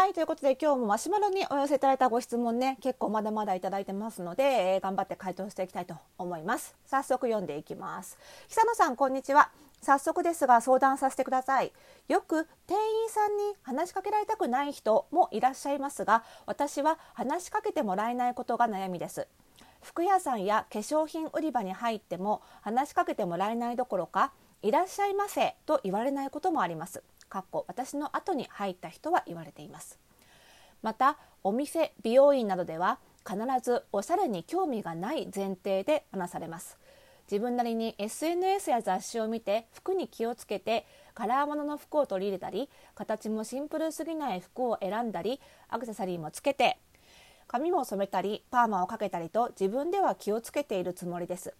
はいということで今日もマシュマロにお寄せいただいたご質問ね結構まだまだいただいてますので、えー、頑張って回答していきたいと思います。早速読んでいきます。久野さんこんにちは。早速ですが相談させてください。よく店員さんに話しかけられたくない人もいらっしゃいますが私は話しかけてもらえないことが悩みです。服屋さんや化粧品売り場に入っても話しかけてもらえないどころかいらっしゃいませと言われないこともあります。かっこ私の後に入った人は言われています。またお店美容院などでは必ずおしゃれに興味がない前提で話されます。自分なりに SNS や雑誌を見て服に気をつけてカラーものの服を取り入れたり形もシンプルすぎない服を選んだりアクセサリーもつけて髪も染めたりパーマをかけたりと自分では気をつけているつもりです。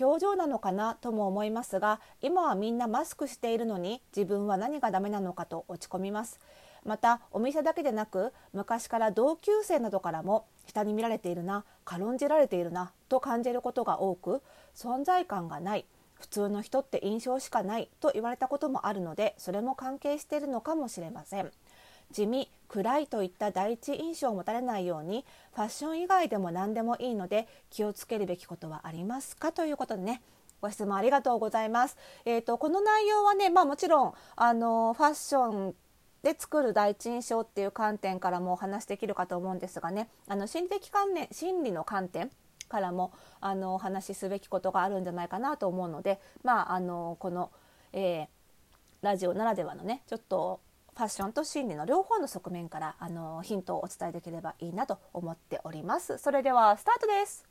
表情なのかなとも思いますが今はみんなマスクしているのに自分は何がダメなのかと落ち込みます。またお店だけでなく昔から同級生などからも下に見られているな軽んじられているなと感じることが多く存在感がない普通の人って印象しかないと言われたこともあるのでそれも関係しているのかもしれません。地味暗いといった第一印象を持たれないようにファッション以外でも何でもいいので気をつけるべきことはありますか？ということでねご質問ありがとうございます。えーと、この内容はね、まあ、もちろんあのファッションで作る第一印象っていう観点からもお話できるかと思うんですがねあの心理的観念心理の観点からもあのお話しすべきことがあるんじゃないかなと思うので、まあ、あのこの、えー、ラジオならではのねちょっとファッションと心理の両方の側面からあのヒントをお伝えできればいいなと思っております。それではスタートです。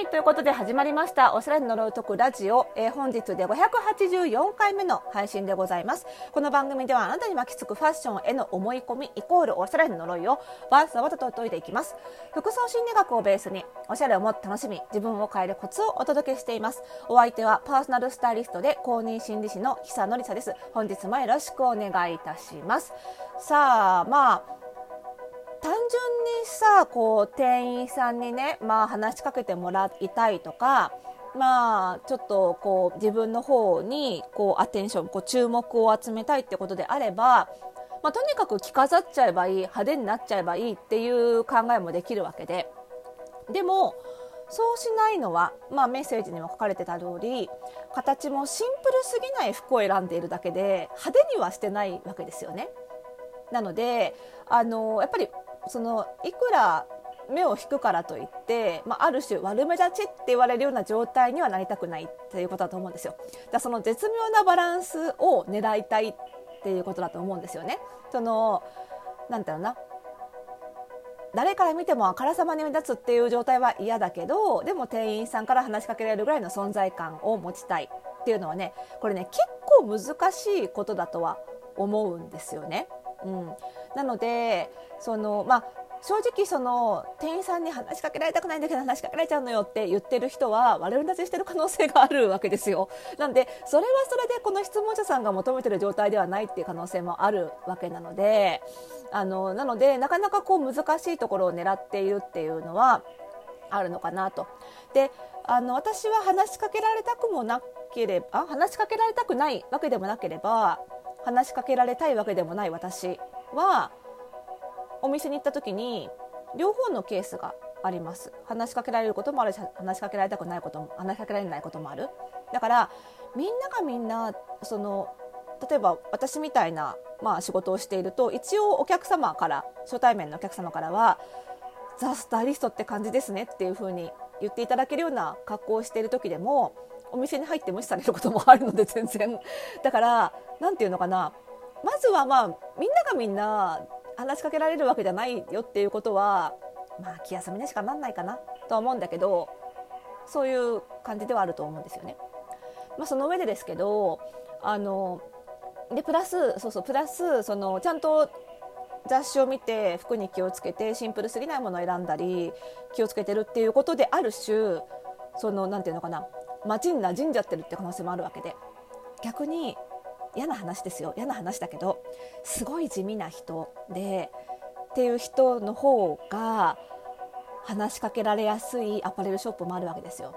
はいということで始まりましたおしゃれの呪い解くラジオ、えー、本日で584回目の配信でございます。この番組ではあなたに巻きつくファッションへの思い込みイコールおしゃれの呪いをわざわざと解いていきます。服装心理学をベースにおしゃれをもっと楽しみ自分を変えるコツをお届けしています。お相手はパーソナルスタイリストで公認心理師の久典沙です。本日もよろしくお願いいたします。さあまあさこう店員さんにね、まあ、話しかけてもらいたいとかまあちょっとこう自分の方にこうアテンションこう注目を集めたいってことであれば、まあ、とにかく着飾っちゃえばいい派手になっちゃえばいいっていう考えもできるわけででもそうしないのは、まあ、メッセージにも書かれてた通り形もシンプルすぎない服を選んでいるだけで派手にはしてないわけですよね。なのであのやっぱりそのいくら目を引くからといって、まあ、ある種悪目立ちって言われるような状態にはなりたくないっていうことだと思うんですよ。だその絶妙なバランスを狙いたいっていうことだと思うんですよね。そのなんだろうな誰から見てもあからさまに目立つっていう状態は嫌だけどでも店員さんから話しかけられるぐらいの存在感を持ちたいっていうのはねこれね結構難しいことだとは思うんですよね。うん、なのでその、まあ、正直その店員さんに話しかけられたくないんだけど話しかけられちゃうのよって言ってる人は悪目立ちしてる可能性があるわけですよ。なんでそれはそれでこの質問者さんが求めてる状態ではないっていう可能性もあるわけなのであのなのでなかなかこう難しいところを狙っているっていうのはあるのかなと。であの私は話しかけられたくもなければ話しかけられたくないわけでもなければ話しかけられたいわけでもない私はお店に行った時に両方のケースがあります。話しかけられることもあるし話しかけられたくないことも話しかけられないこともある。だからみんながみんなその例えば私みたいな、まあ、仕事をしていると一応お客様から初対面のお客様からはザ・スタイリストって感じですねっていう風に言っていただけるような格好をしている時でもお店に入って無視されることもあるので全然。だから何て言うのかなまずはまあみんながみんな話しかけられるわけじゃないよっていうことはまあ気休めにしかなんないかなとは思うんだけどそういう感じではあると思うんですよね。まあ、その上でですけどあのでプラスそうそうプラスそのちゃんと雑誌を見て服に気をつけてシンプルすぎないものを選んだり気をつけてるっていうことである種そのなんていうのかな街に馴染んじゃってるって可能性もあるわけで逆に嫌な話ですよ嫌な話だけどすごい地味な人でっていう人の方が話しかけられやすいアパレルショップもあるわけですよ。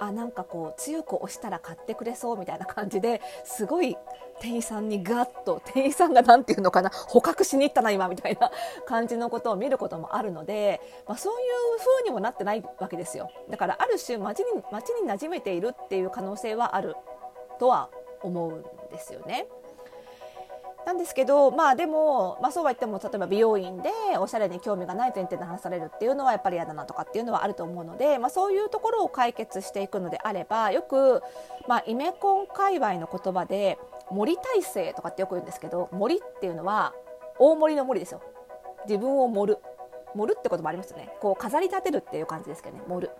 あなんかこう強く押したら買ってくれそうみたいな感じですごい店員さんにガッと店員さんが何て言うのかな捕獲しに行ったな今みたいな感じのことを見ることもあるので、まあ、そういう風にもなってないわけですよだからある種街に街に馴染めているっていう可能性はあるとは思うんですよね。なんですけど、まあでも、まあそうは言っても、例えば美容院でおしゃれに興味がない前提で話されるっていうのはやっぱり嫌だなとかっていうのはあると思うので、まあそういうところを解決していくのであれば、よく、まあイメコン界隈の言葉で、森体制とかってよく言うんですけど、森っていうのは大森の森ですよ。自分を盛る。盛るってこともありますよね。こう飾り立てるっていう感じですけどね、盛る。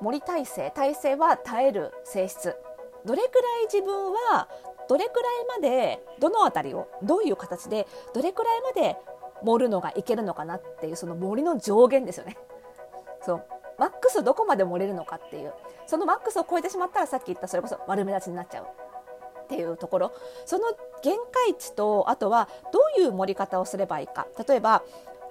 森体制。体制は耐える性質。どれくらい自分はどれくらいまでどの辺りをどういう形でどれくらいまで盛るのがいけるのかなっていうその森の上限ですよね。そう。マックスどこまで盛れるのかっていう。そのマックスを超えてしまったらさっき言ったそれこそ悪目立ちになっちゃうっていうところ。その限界値とあとはどういう盛り方をすればいいか。例えば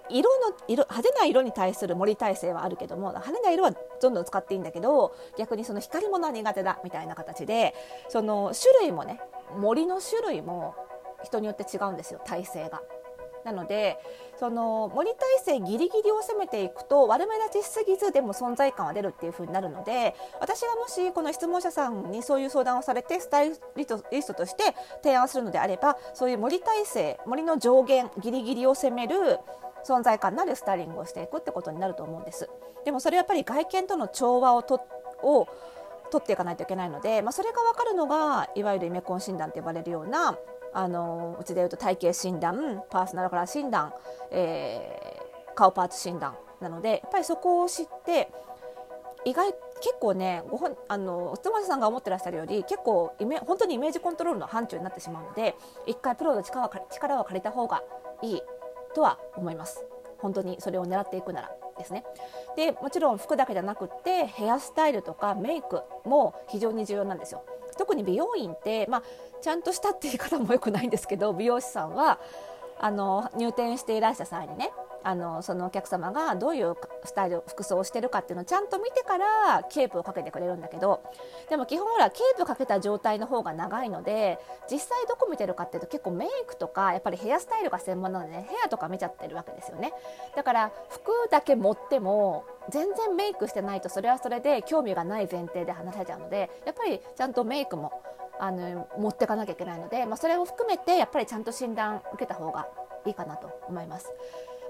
色の色派手な色に対する盛り耐性はあるけども派手な色はどんどん使っていいんだけど逆にその光り物は苦手だみたいな形でその種類もね森の種類も人によって違うんですよ体勢が。なのでその森体制ギリギリを攻めていくと悪目立ちしすぎずでも存在感は出るっていう風になるので私がもしこの質問者さんにそういう相談をされてスタイリストとして提案するのであればそういう森体制森の上限ギリギリを攻める存在感のあるスタイリングをしていくってことになると思うんです。でもそれやっぱり外見との調和をとを取っていかないといけないので、まあ、それが分かるのがいわゆるイメコン診断と呼ばれるようなあのうちでいうと体型診断パーソナルカラー診断、えー、顔パーツ診断なのでやっぱりそこを知って意外結構ねご本あのおつまさんが思ってらっしゃるより結構イメ本当にイメージコントロールの範疇になってしまうので一回プロの力は力を借りた方がいいとは思います。本当にそれを狙っていくならですね。でもちろん服だけじゃなくってヘアスタイルとかメイクも非常に重要なんですよ。特に美容院って、まあ、ちゃんとしたっていう方もよくないんですけど美容師さんはあの入店していらした際にねあのそのお客様がどういうスタイル服装をしてるかっていうのをちゃんと見てからケープをかけてくれるんだけどでも基本ほらケープかけた状態の方が長いので実際どこ見てるかっていうと結構メイクとかやっぱりヘアスタイルが専門なので、ね、ヘアとか見ちゃってるわけですよねだから服だけ盛っても全然メイクしてないとそれはそれで興味がない前提で話されちゃうのでやっぱりちゃんとメイクもあの持ってかなきゃいけないので、まあ、それを含めてやっぱりちゃんと診断受けた方がいいかなと思います。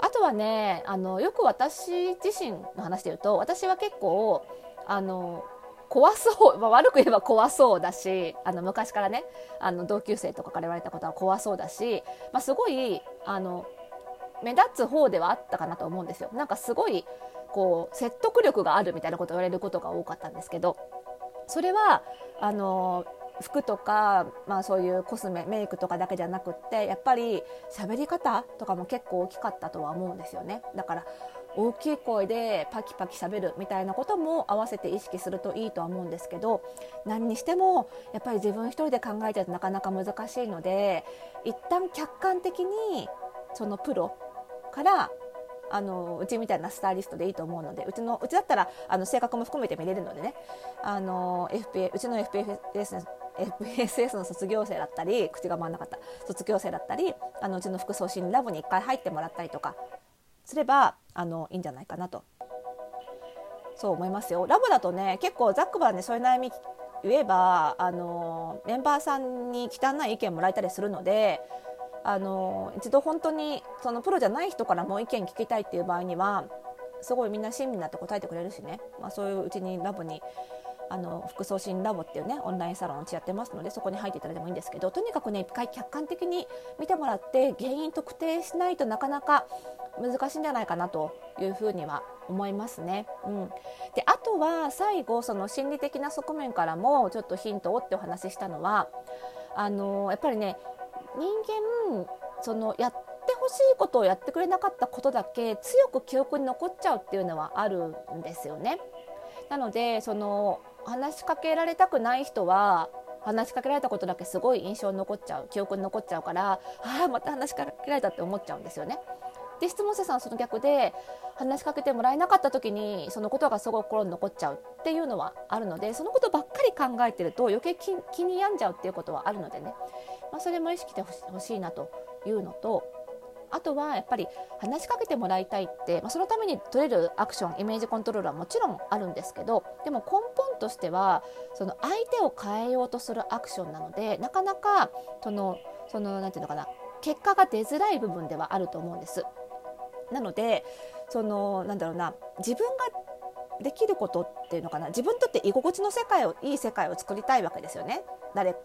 あとはねあのよく私自身の話で言うと私は結構あの怖そう、まあ、悪く言えば怖そうだしあの昔からねあの同級生とかから言われたことは怖そうだし、まあ、すごいあの目立つ方ではあったかなと思うんですよ。なんかすごいこう説得力があるみたいなことを言われることが多かったんですけどそれはあの服とか、まあ、そういうコスメメイクとかだけじゃなくってやっぱり喋り方とかも結構大きかったとは思うんですよね。だから大きい声でパキパキ喋るみたいなことも合わせて意識するといいとは思うんですけど何にしてもやっぱり自分一人で考えちゃうとなかなか難しいので一旦客観的にそのプロからあのうちみたいなスタイリストでいいと思うのでうちのうちだったらあの性格も含めて見れるのでね。あの FPA うちの FPS FSS の卒業生だったり口が回らなかった。卒業生だったりあのうちの服装診ラボに1回入ってもらったりとかすればあのいいんじゃないかなと。そう思いますよ。ラボだとね結構ざっくばらんねそういう悩み言えばあのメンバーさんに汚い意見もらえたりするのであの一度本当にそのプロじゃない人からも意見聞きたいっていう場合にはすごいみんな親身になって答えてくれるしね、まあ、そういううちにラボにあの副送信ラボっていうねオンラインサロンをやってますのでそこに入っていただいてもいいんですけどとにかくね一回客観的に見てもらって原因特定しないとなかなか難しいんじゃないかなというふうには思いますね。うん、であとは最後その心理的な側面からもちょっとヒントをってお話ししたのはあのやっぱりね人間そのやってほしいことをやってくれなかったことだけ強く記憶に残っちゃうっていうのはあるんですよね。なのでその話しかけられたくない人は話しかけられたことだけすごい印象に残っちゃう記憶に残っちゃうからああまた話しかけられたって思っちゃうんですよね。で質問者さんその逆で話しかけてもらえなかった時にそのことがすごい心に残っちゃうっていうのはあるのでそのことばっかり考えてると余計気に病んじゃうっていうことはあるのでね、まあ、それも意識してほしいなというのとあとはやっぱり話しかけてもらいたいって、まあ、そのために取れるアクションイメージコントロールはもちろんあるんですけどでも根本としてはその相手を変えようとするアクションなのでなかなかそのそのなんていうのかな結果が出づらい部分ではあると思うんです。なのでそのなんだろうな自分ができることっていうのかな自分にとって居心地の世界をいい世界を作りたいわけですよね。誰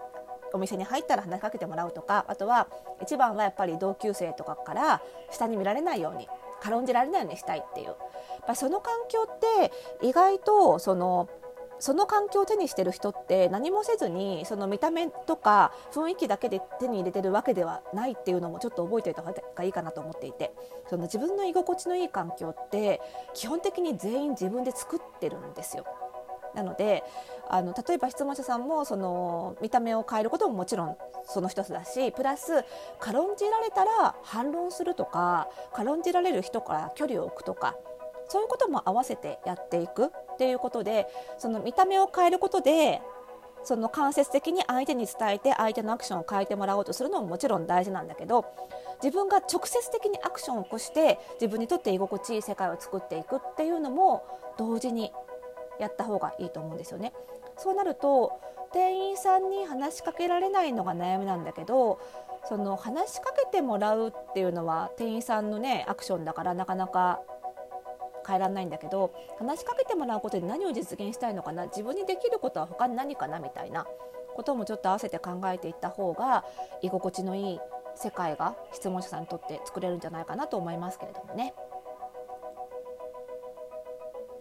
お店に入ったら話しかけてもらうとかあとは一番はやっぱり同級生とかから下に見られないように軽んじられないようにしたいっていう、まあ、その環境って意外とそのその環境を手にしてる人って何もせずにその見た目とか雰囲気だけで手に入れてるわけではないっていうのもちょっと覚えておいた方がいいかなと思っていてその自分の居心地のいい環境って基本的に全員自分で作ってるんですよ。なのであの例えば質問者さんもその見た目を変えることももちろんその一つだしプラス軽んじられたら反論するとか軽んじられる人から距離を置くとかそういうことも合わせてやっていくっていうことでその見た目を変えることでその間接的に相手に伝えて相手のアクションを変えてもらおうとするのももちろん大事なんだけど自分が直接的にアクションを起こして自分にとって居心地いい世界を作っていくっていうのも同時にやった方がいいと思うんですよね。そうなると店員さんに話しかけられないのが悩みなんだけどその話しかけてもらうっていうのは店員さんのねアクションだからなかなか変えられないんだけど話しかけてもらうことで何を実現したいのかな自分にできることは他に何かなみたいなこともちょっと合わせて考えていった方が居心地のいい世界が質問者さんにとって作れるんじゃないかなと思いますけれどもね。